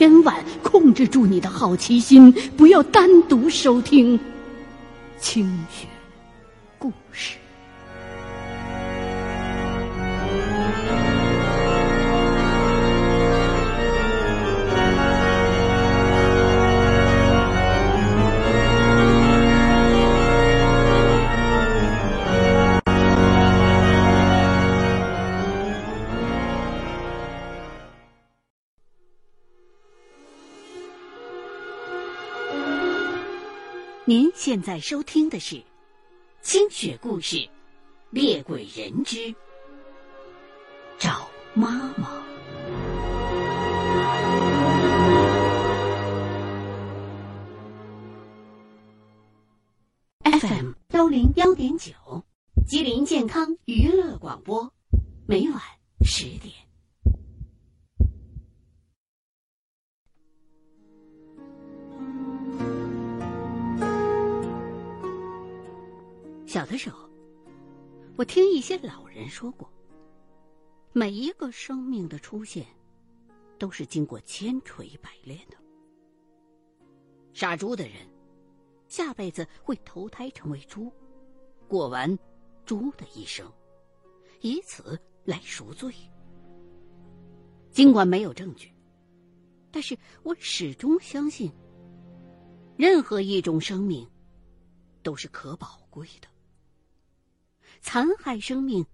千万控制住你的好奇心，不要单独收听。清雪。现在收听的是《清雪故事·猎鬼人之找妈妈》。FM 幺零幺点九，吉林健康娱乐广播，每晚十点。小的时候，我听一些老人说过，每一个生命的出现，都是经过千锤百炼的。杀猪的人，下辈子会投胎成为猪，过完猪的一生，以此来赎罪。尽管没有证据，但是我始终相信，任何一种生命都是可宝贵的。残害生命，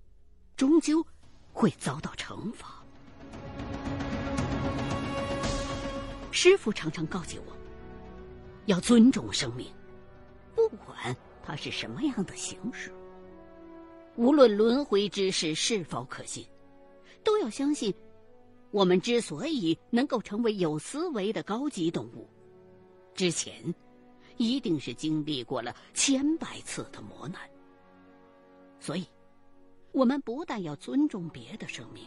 终究会遭到惩罚。师傅常常告诫我，要尊重生命，不管它是什么样的形式。无论轮回之事是否可信，都要相信，我们之所以能够成为有思维的高级动物，之前一定是经历过了千百次的磨难。所以，我们不但要尊重别的生命，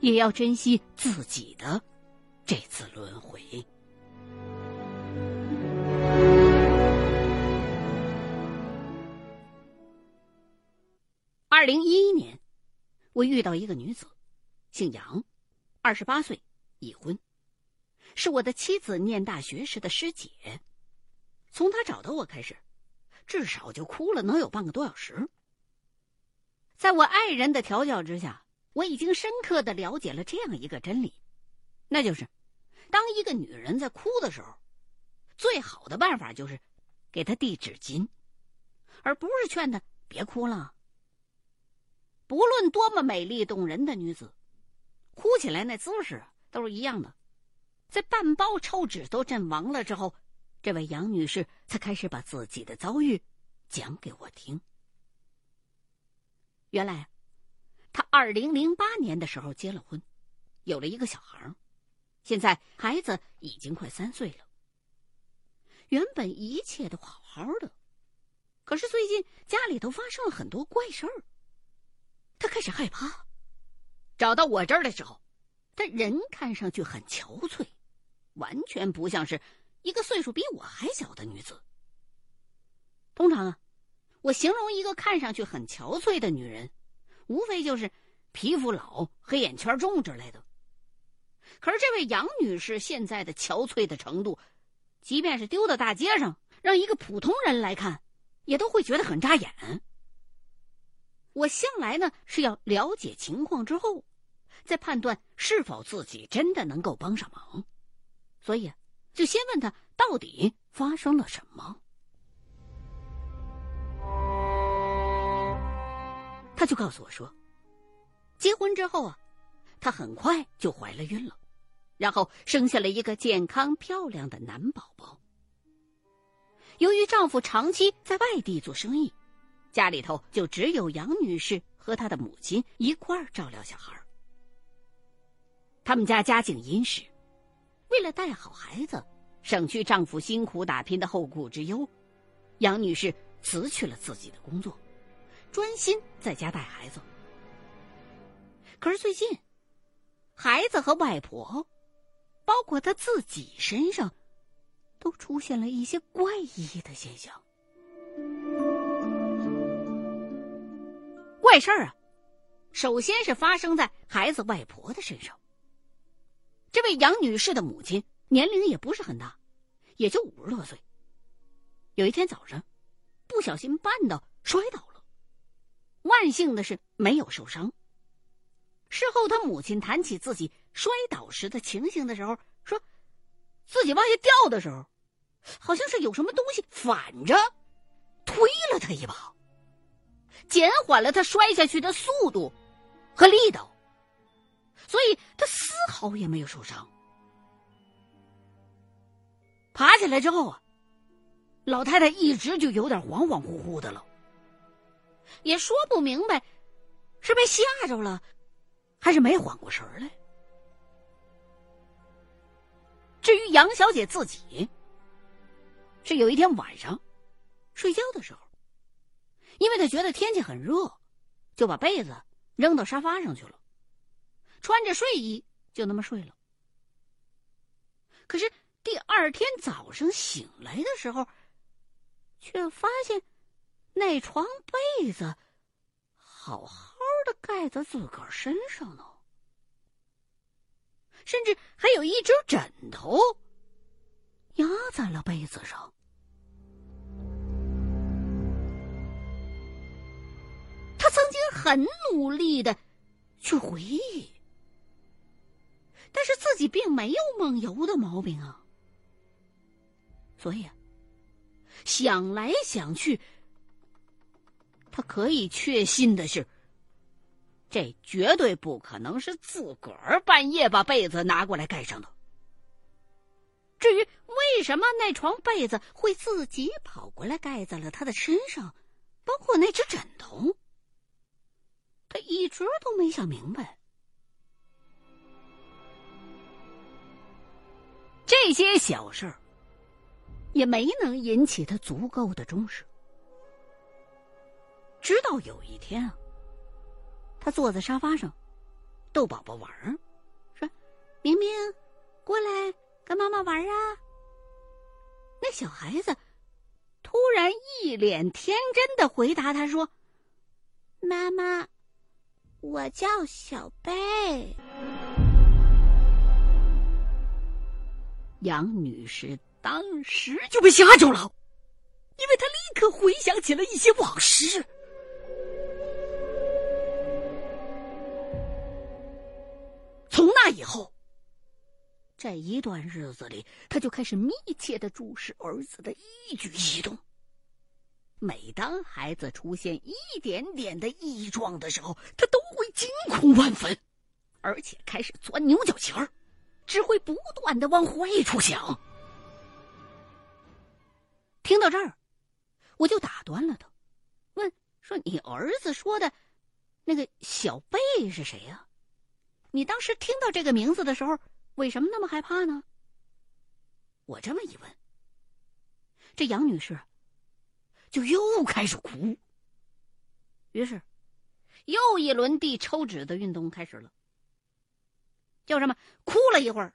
也要珍惜自己的这次轮回。二零一一年，我遇到一个女子，姓杨，二十八岁，已婚，是我的妻子念大学时的师姐。从她找到我开始，至少就哭了能有半个多小时。在我爱人的调教之下，我已经深刻的了解了这样一个真理，那就是，当一个女人在哭的时候，最好的办法就是给她递纸巾，而不是劝她别哭了。不论多么美丽动人的女子，哭起来那姿势都是一样的。在半包抽纸都阵亡了之后，这位杨女士才开始把自己的遭遇讲给我听。原来，他二零零八年的时候结了婚，有了一个小孩现在孩子已经快三岁了。原本一切都好好的，可是最近家里头发生了很多怪事儿。她开始害怕。找到我这儿的时候，他人看上去很憔悴，完全不像是一个岁数比我还小的女子。通常啊。我形容一个看上去很憔悴的女人，无非就是皮肤老、黑眼圈重之类的。可是这位杨女士现在的憔悴的程度，即便是丢到大街上，让一个普通人来看，也都会觉得很扎眼。我向来呢是要了解情况之后，再判断是否自己真的能够帮上忙，所以就先问他到底发生了什么。他就告诉我说，结婚之后啊，她很快就怀了孕了，然后生下了一个健康漂亮的男宝宝。由于丈夫长期在外地做生意，家里头就只有杨女士和她的母亲一块儿照料小孩。他们家家境殷实，为了带好孩子，省去丈夫辛苦打拼的后顾之忧，杨女士辞去了自己的工作。专心在家带孩子，可是最近，孩子和外婆，包括他自己身上，都出现了一些怪异的现象。怪事儿啊，首先是发生在孩子外婆的身上。这位杨女士的母亲年龄也不是很大，也就五十多岁。有一天早上，不小心绊倒，摔倒了。万幸的是没有受伤。事后，他母亲谈起自己摔倒时的情形的时候，说自己往下掉的时候，好像是有什么东西反着推了他一把，减缓了他摔下去的速度和力道，所以他丝毫也没有受伤。爬起来之后啊。老太太一直就有点恍恍惚惚的了，也说不明白，是被吓着了，还是没缓过神来。至于杨小姐自己，是有一天晚上睡觉的时候，因为她觉得天气很热，就把被子扔到沙发上去了，穿着睡衣就那么睡了。可是第二天早上醒来的时候，却发现，那床被子好好的盖在自个儿身上呢，甚至还有一只枕头压在了被子上。他曾经很努力的去回忆，但是自己并没有梦游的毛病啊，所以啊。想来想去，他可以确信的是，这绝对不可能是自个儿半夜把被子拿过来盖上的。至于为什么那床被子会自己跑过来盖在了他的身上，包括那只枕头，他一直都没想明白。这些小事儿。也没能引起他足够的重视。直到有一天啊，他坐在沙发上逗宝宝玩儿，说：“明明，过来跟妈妈玩啊。”那小孩子突然一脸天真的回答他说：“妈妈，我叫小贝。”杨女士。当时就被吓着了，因为她立刻回想起了一些往事。在一段日子里，他就开始密切的注视儿子的一举一动。每当孩子出现一点点的异状的时候，他都会惊恐万分，而且开始钻牛角尖儿，只会不断的往坏处想。听到这儿，我就打断了他，问说：“你儿子说的，那个小贝是谁呀？你当时听到这个名字的时候，为什么那么害怕呢？”我这么一问，这杨女士就又开始哭。于是，又一轮递抽纸的运动开始了。就这么哭了一会儿，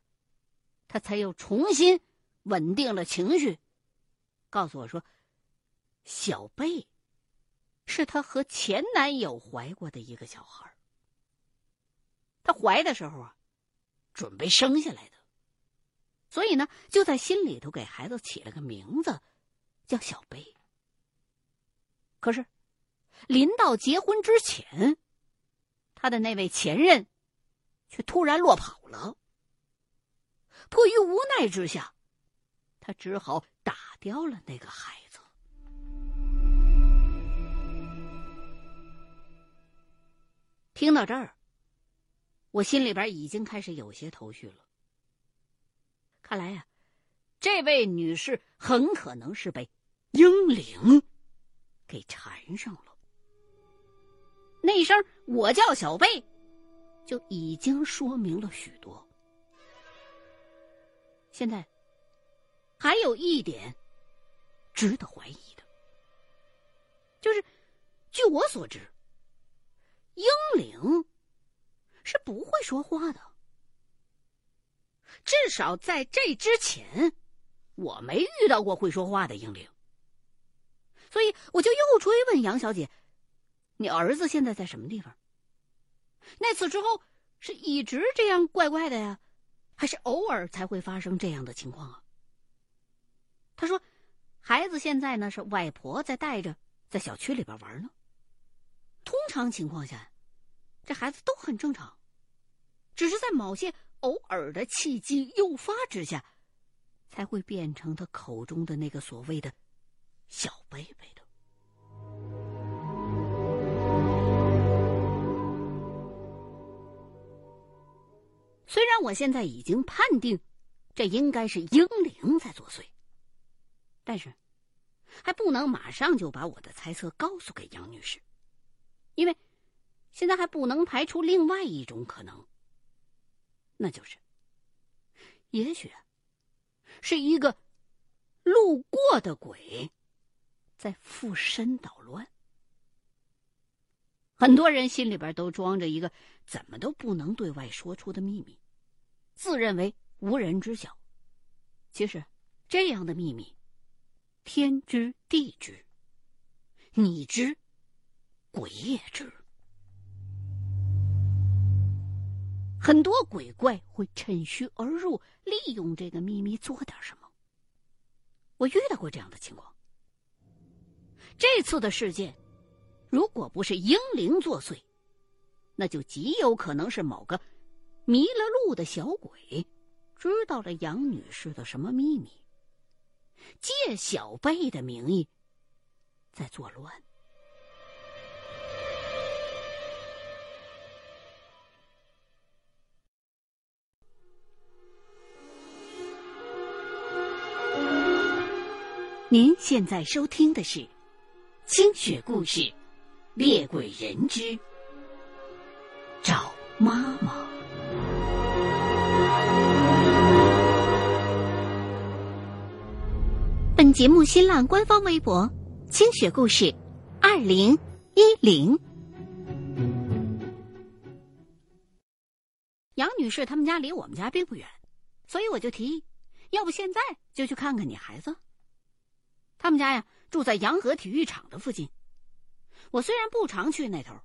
她才又重新稳定了情绪。告诉我说，小贝是她和前男友怀过的一个小孩。她怀的时候啊，准备生下来的，所以呢，就在心里头给孩子起了个名字，叫小贝。可是，临到结婚之前，他的那位前任却突然落跑了。迫于无奈之下，他只好打。掉了那个孩子。听到这儿，我心里边已经开始有些头绪了。看来呀，这位女士很可能是被英灵给缠上了。那声“我叫小贝”，就已经说明了许多。现在还有一点。值得怀疑的，就是据我所知，英灵是不会说话的。至少在这之前，我没遇到过会说话的婴灵。所以我就又追问杨小姐：“你儿子现在在什么地方？那次之后是一直这样怪怪的呀，还是偶尔才会发生这样的情况啊？他说，孩子现在呢是外婆在带着，在小区里边玩呢。通常情况下，这孩子都很正常，只是在某些偶尔的契机诱发之下，才会变成他口中的那个所谓的“小贝贝”的。虽然我现在已经判定，这应该是婴灵在作祟，但是还不能马上就把我的猜测告诉给杨女士，因为现在还不能排除另外一种可能，那就是，也许是一个路过的鬼在附身捣乱。很多人心里边都装着一个怎么都不能对外说出的秘密。自认为无人知晓，其实这样的秘密，天知地知，你知，鬼也知。很多鬼怪会趁虚而入，利用这个秘密做点什么。我遇到过这样的情况。这次的事件，如果不是英灵作祟，那就极有可能是某个。迷了路的小鬼，知道了杨女士的什么秘密？借小贝的名义，在作乱。您现在收听的是《清雪故事·猎鬼人之找妈妈》。本节目新浪官方微博“清雪故事”，二零一零。杨女士他们家离我们家并不远，所以我就提议，要不现在就去看看你孩子。他们家呀住在洋河体育场的附近。我虽然不常去那头，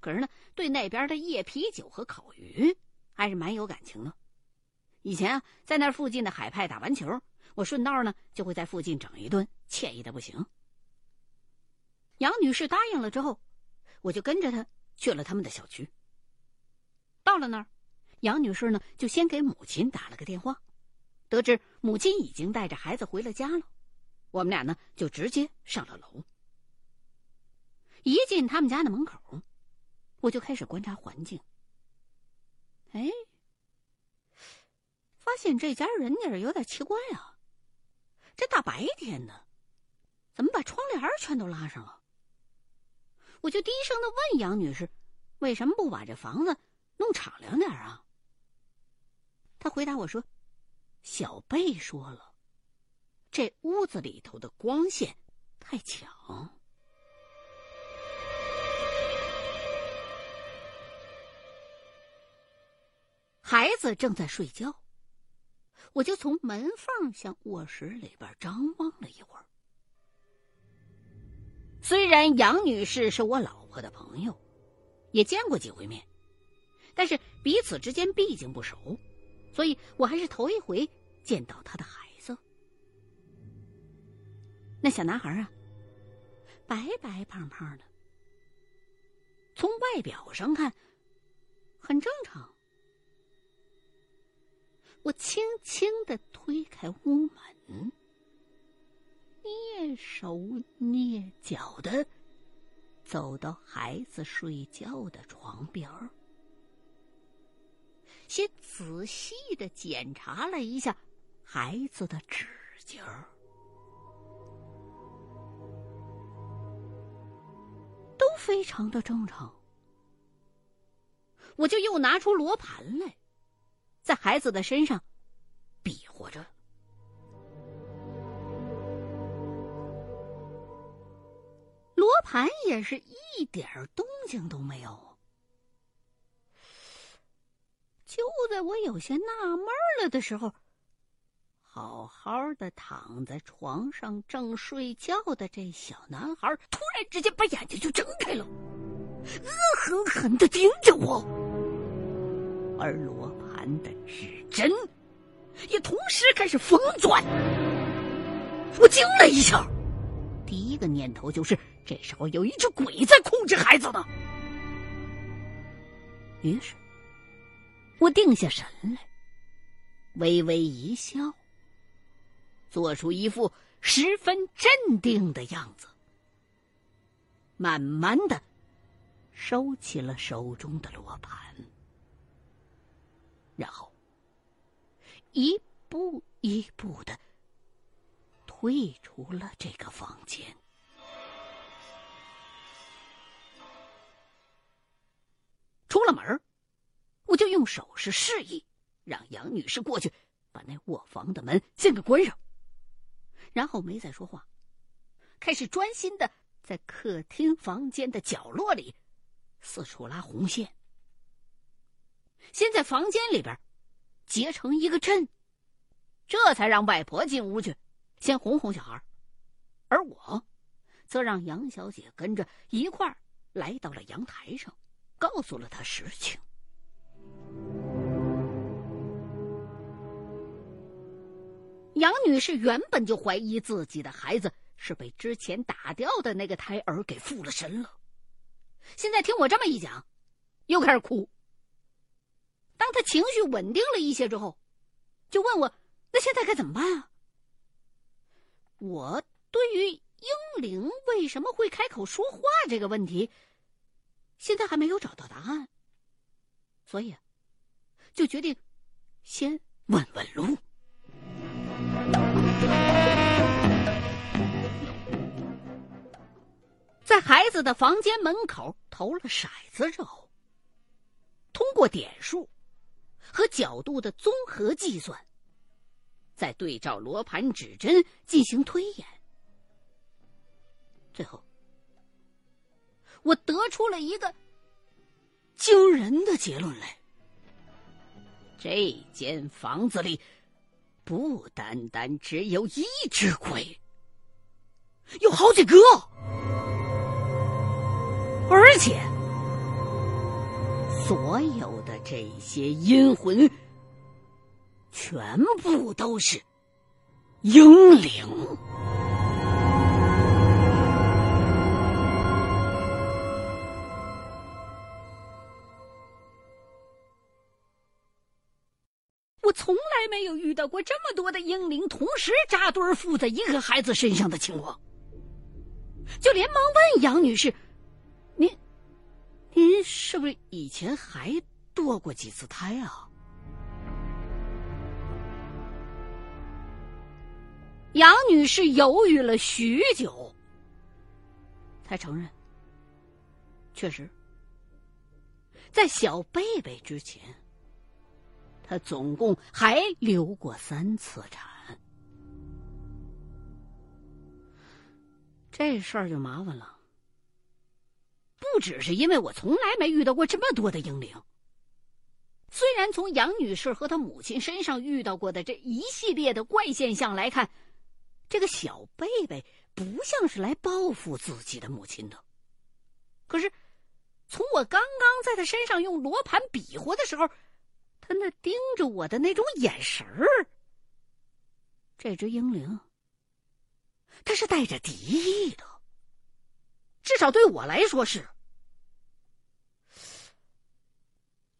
可是呢，对那边的夜啤酒和烤鱼还是蛮有感情的。以前啊，在那附近的海派打完球。我顺道呢，就会在附近整一顿，惬意的不行。杨女士答应了之后，我就跟着她去了他们的小区。到了那儿，杨女士呢就先给母亲打了个电话，得知母亲已经带着孩子回了家了，我们俩呢就直接上了楼。一进他们家的门口，我就开始观察环境。哎，发现这家人家有点奇怪啊。这大白天的，怎么把窗帘全都拉上了？我就低声的问杨女士：“为什么不把这房子弄敞亮点啊？”她回答我说：“小贝说了，这屋子里头的光线太强。”孩子正在睡觉。我就从门缝向卧室里边张望了一会儿。虽然杨女士是我老婆的朋友，也见过几回面，但是彼此之间毕竟不熟，所以我还是头一回见到她的孩子。那小男孩啊，白白胖胖的，从外表上看很正常。我轻轻的推开屋门，蹑手蹑脚的走到孩子睡觉的床边儿，先仔细的检查了一下孩子的指尖非常的正常。我就又拿出罗盘来。在孩子的身上比划着，罗盘也是一点动静都没有。就在我有些纳闷了的时候，好好的躺在床上正睡觉的这小男孩，突然之间把眼睛就睁开了，恶狠狠的盯着我，而罗盘。的指针也同时开始疯转。我惊了一下，第一个念头就是这时候有一只鬼在控制孩子呢。于是，我定下神来，微微一笑，做出一副十分镇定的样子，慢慢的收起了手中的罗盘，然后一步一步的退出了这个房间。出了门，我就用手势示意，让杨女士过去把那卧房的门先给关上，然后没再说话，开始专心的在客厅房间的角落里四处拉红线，先在房间里边结成一个阵，这才让外婆进屋去先哄哄小孩，而我则让杨小姐跟着一块儿来到了阳台上。告诉了她实情。杨女士原本就怀疑自己的孩子是被之前打掉的那个胎儿给附了身了，现在听我这么一讲，又开始哭。当她情绪稳定了一些之后，就问我：“那现在该怎么办啊？”我对于英灵为什么会开口说话这个问题。现在还没有找到答案，所以就决定先问问路。的房间门口投了骰子之后，通过点数和角度的综合计算，再对照罗盘指针进行推演，最后。我得出了一个惊人的结论来：这间房子里不单单只有一只鬼，有好几个，而且所有的这些阴魂全部都是婴灵。我从来没有遇到过这么多的婴灵同时扎堆附在一个孩子身上的情况，就连忙问杨女士：“，您是不是以前还堕过几次胎啊？”杨女士犹豫了许久，才承认：“确实，在小贝贝之前。”他总共还流过三次产，这事儿就麻烦了。不只是因为我从来没遇到过这么多的婴灵，虽然从杨女士和她母亲身上遇到过的这一系列的怪现象来看，这个小贝贝不像是来报复自己的母亲的。可是，从我刚刚在他身上用罗盘比划的时候。他那盯着我的那种眼神儿，这只婴灵，他是带着敌意的，至少对我来说是，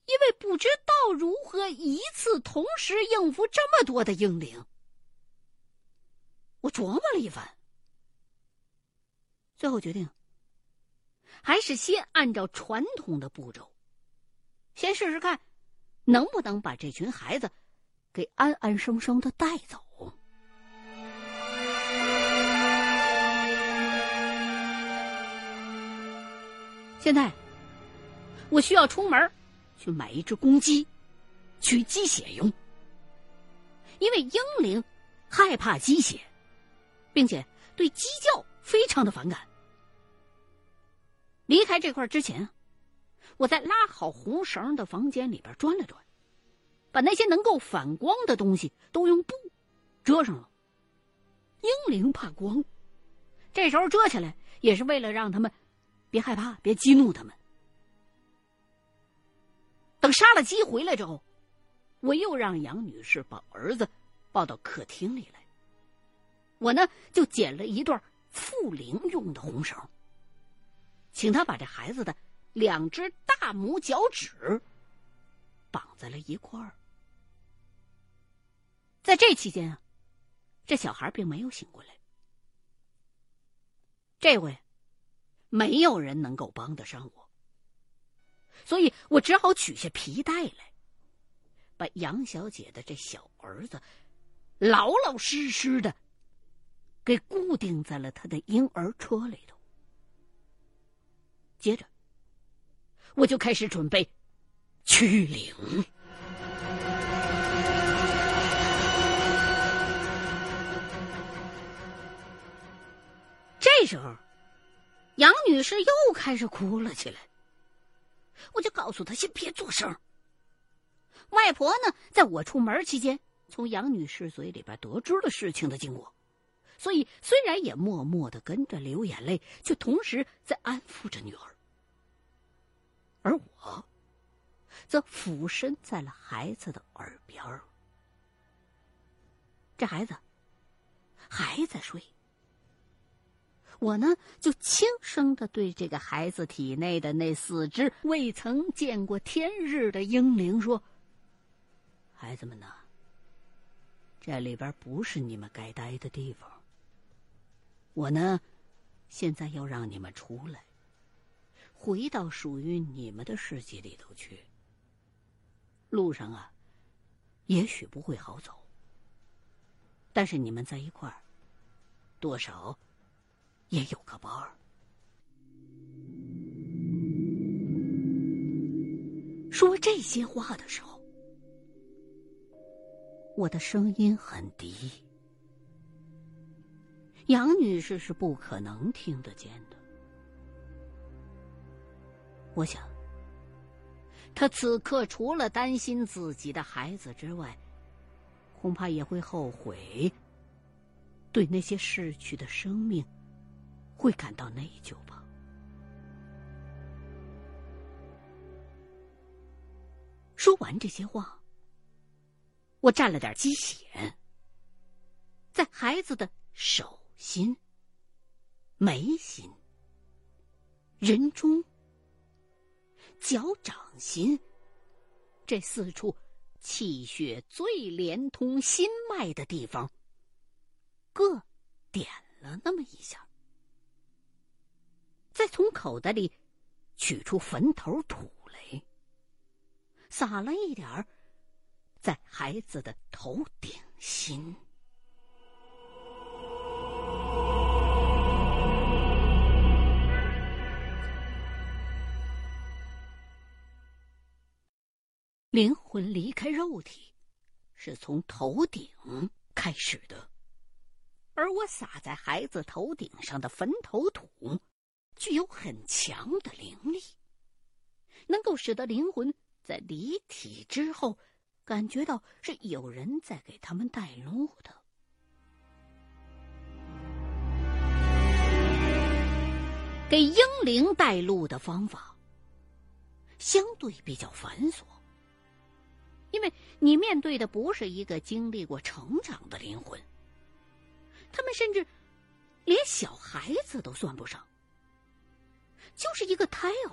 因为不知道如何一次同时应付这么多的婴灵，我琢磨了一番，最后决定，还是先按照传统的步骤，先试试看。能不能把这群孩子给安安生生的带走？现在我需要出门去买一只公鸡，取鸡血用。因为婴灵害怕鸡血，并且对鸡叫非常的反感。离开这块之前。我在拉好红绳的房间里边转了转，把那些能够反光的东西都用布遮上了。婴灵怕光，这时候遮起来也是为了让他们别害怕，别激怒他们。等杀了鸡回来之后，我又让杨女士把儿子抱到客厅里来。我呢，就捡了一段复灵用的红绳，请他把这孩子的两只大拇脚趾绑在了一块儿。在这期间啊，这小孩并没有醒过来。这回，没有人能够帮得上我，所以我只好取下皮带来，把杨小姐的这小儿子老老实实的给固定在了他的婴儿车里头。接着，我就开始准备驱灵。这时候，杨女士又开始哭了起来。我就告诉她先别做声。外婆呢，在我出门期间，从杨女士嘴里边得知了事情的经过，所以虽然也默默的跟着流眼泪，却同时在安抚着女儿。而我，则俯身在了孩子的耳边这孩子还在睡。我呢，就轻声的对这个孩子体内的那四只未曾见过天日的婴灵说：“孩子们呐，这里边不是你们该待的地方。我呢，现在要让你们出来，回到属于你们的世界里头去。路上啊，也许不会好走，但是你们在一块儿，多少。”也有个伴儿。说这些话的时候，我的声音很低，杨女士是不可能听得见的。我想，她此刻除了担心自己的孩子之外，恐怕也会后悔对那些逝去的生命。会感到内疚吧？说完这些话，我蘸了点鸡血，在孩子的手心、眉心、人中、脚掌心这四处气血最连通心脉的地方，各点了那么一下。再从口袋里取出坟头土来，撒了一点儿在孩子的头顶心。灵魂离开肉体，是从头顶开始的，而我撒在孩子头顶上的坟头土。具有很强的灵力，能够使得灵魂在离体之后，感觉到是有人在给他们带路的。给婴灵带路的方法相对比较繁琐，因为你面对的不是一个经历过成长的灵魂，他们甚至连小孩子都算不上。就是一个胎儿，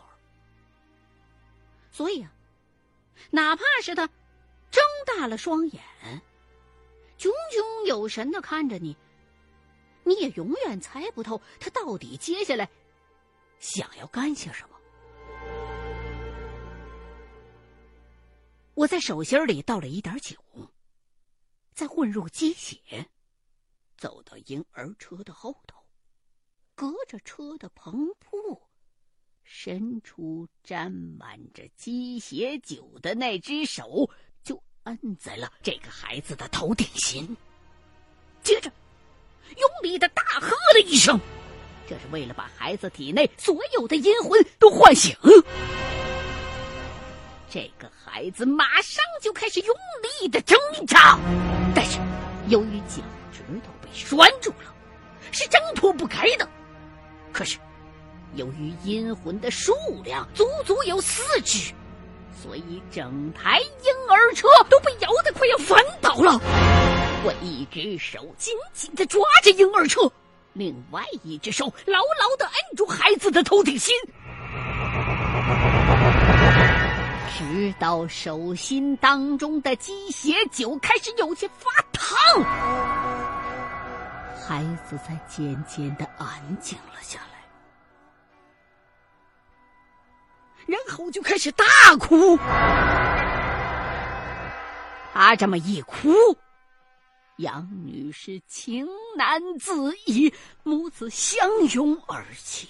所以啊，哪怕是他睁大了双眼，炯炯有神的看着你，你也永远猜不透他到底接下来想要干些什么。我在手心里倒了一点酒，再混入鸡血，走到婴儿车的后头，隔着车的棚铺。伸出沾满着鸡血酒的那只手，就摁在了这个孩子的头顶心。接着，用力的大喝了一声，这是为了把孩子体内所有的阴魂都唤醒。这个孩子马上就开始用力的挣扎，但是由于脚趾头被拴住了，是挣脱不开的。可是。由于阴魂的数量足足有四只，所以整台婴儿车都被摇得快要翻倒了。我一只手紧紧的抓着婴儿车，另外一只手牢牢的摁住孩子的头顶心，直到手心当中的鸡血酒开始有些发烫，孩子才渐渐的安静了下来。然后就开始大哭，他这么一哭，杨女士情难自已，母子相拥而泣。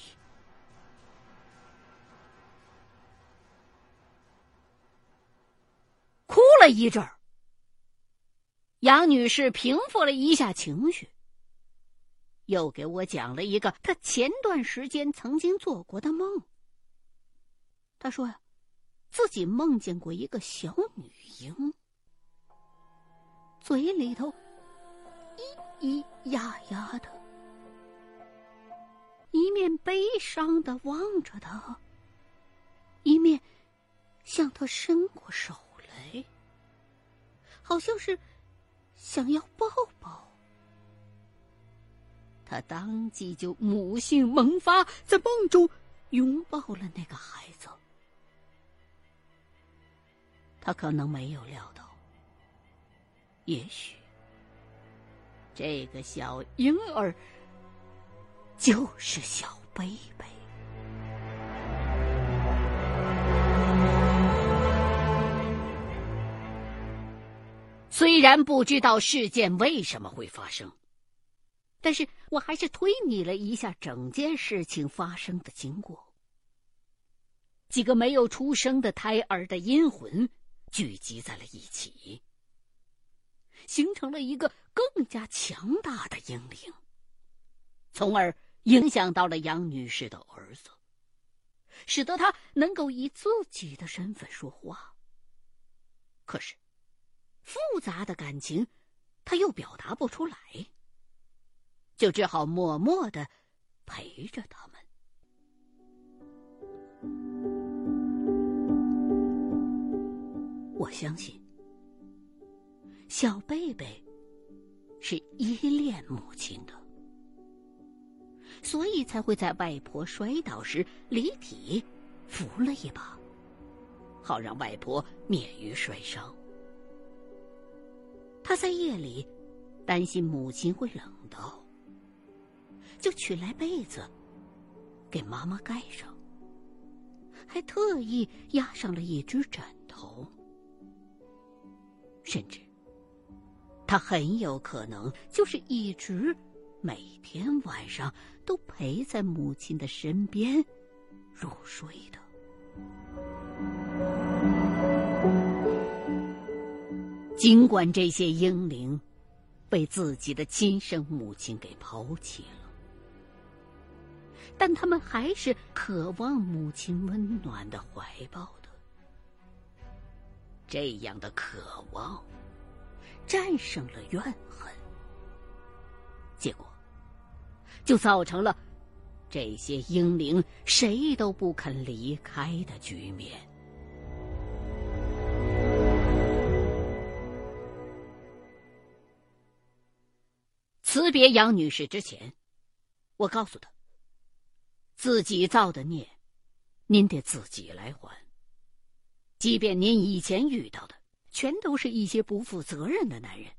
哭了一阵儿，杨女士平复了一下情绪，又给我讲了一个她前段时间曾经做过的梦。他说呀，自己梦见过一个小女婴，嘴里头咿咿呀呀的，一面悲伤的望着他，一面向他伸过手来，好像是想要抱抱。他当即就母性萌发，在梦中拥抱了那个孩子。他可能没有料到，也许这个小婴儿就是小贝贝。虽然不知道事件为什么会发生，但是我还是推理了一下整件事情发生的经过。几个没有出生的胎儿的阴魂。聚集在了一起，形成了一个更加强大的婴灵，从而影响到了杨女士的儿子，使得他能够以自己的身份说话。可是，复杂的感情他又表达不出来，就只好默默的陪着他们。我相信，小贝贝是依恋母亲的，所以才会在外婆摔倒时离体扶了一把，好让外婆免于摔伤。他在夜里担心母亲会冷到，就取来被子给妈妈盖上，还特意压上了一只枕头。甚至，他很有可能就是一直每天晚上都陪在母亲的身边入睡的。尽管这些婴灵被自己的亲生母亲给抛弃了，但他们还是渴望母亲温暖的怀抱。这样的渴望，战胜了怨恨，结果就造成了这些英灵谁都不肯离开的局面。辞别杨女士之前，我告诉她：自己造的孽，您得自己来还。即便您以前遇到的全都是一些不负责任的男人，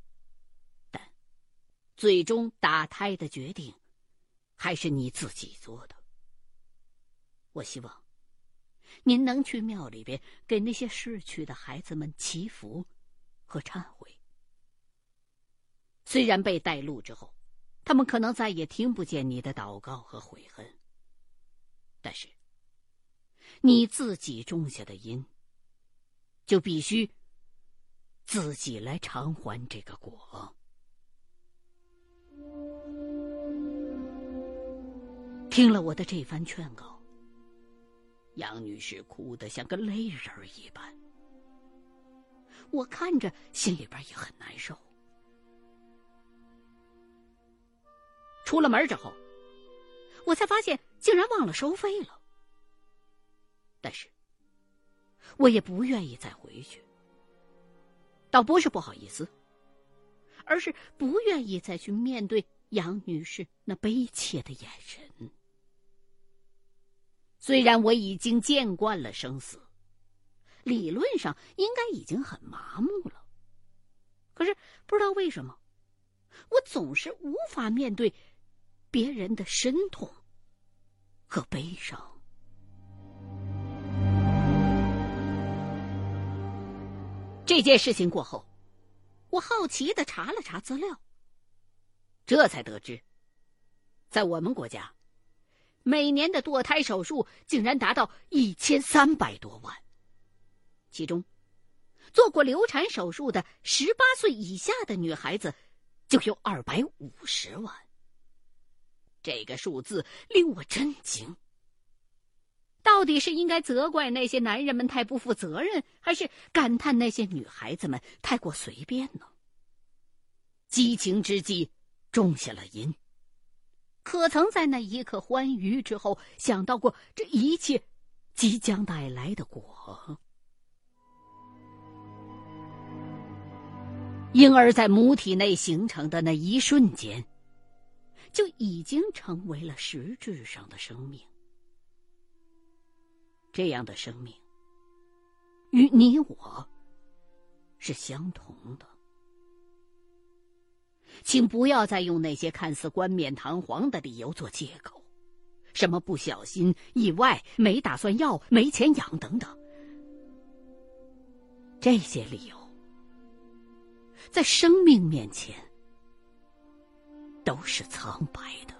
但最终打胎的决定还是你自己做的。我希望您能去庙里边给那些逝去的孩子们祈福和忏悔。虽然被带路之后，他们可能再也听不见你的祷告和悔恨，但是你自己种下的因。就必须自己来偿还这个果。听了我的这番劝告，杨女士哭得像个泪人一般。我看着心里边也很难受。出了门之后，我才发现竟然忘了收费了。但是。我也不愿意再回去。倒不是不好意思，而是不愿意再去面对杨女士那悲切的眼神。虽然我已经见惯了生死，理论上应该已经很麻木了，可是不知道为什么，我总是无法面对别人的深痛和悲伤。这件事情过后，我好奇的查了查资料，这才得知，在我们国家，每年的堕胎手术竟然达到一千三百多万，其中，做过流产手术的十八岁以下的女孩子就有二百五十万。这个数字令我震惊。到底是应该责怪那些男人们太不负责任，还是感叹那些女孩子们太过随便呢？激情之际，种下了因。可曾在那一刻欢愉之后，想到过这一切即将带来的果？婴儿在母体内形成的那一瞬间，就已经成为了实质上的生命。这样的生命，与你我是相同的。请不要再用那些看似冠冕堂皇的理由做借口，什么不小心、意外、没打算要、没钱养等等，这些理由在生命面前都是苍白的。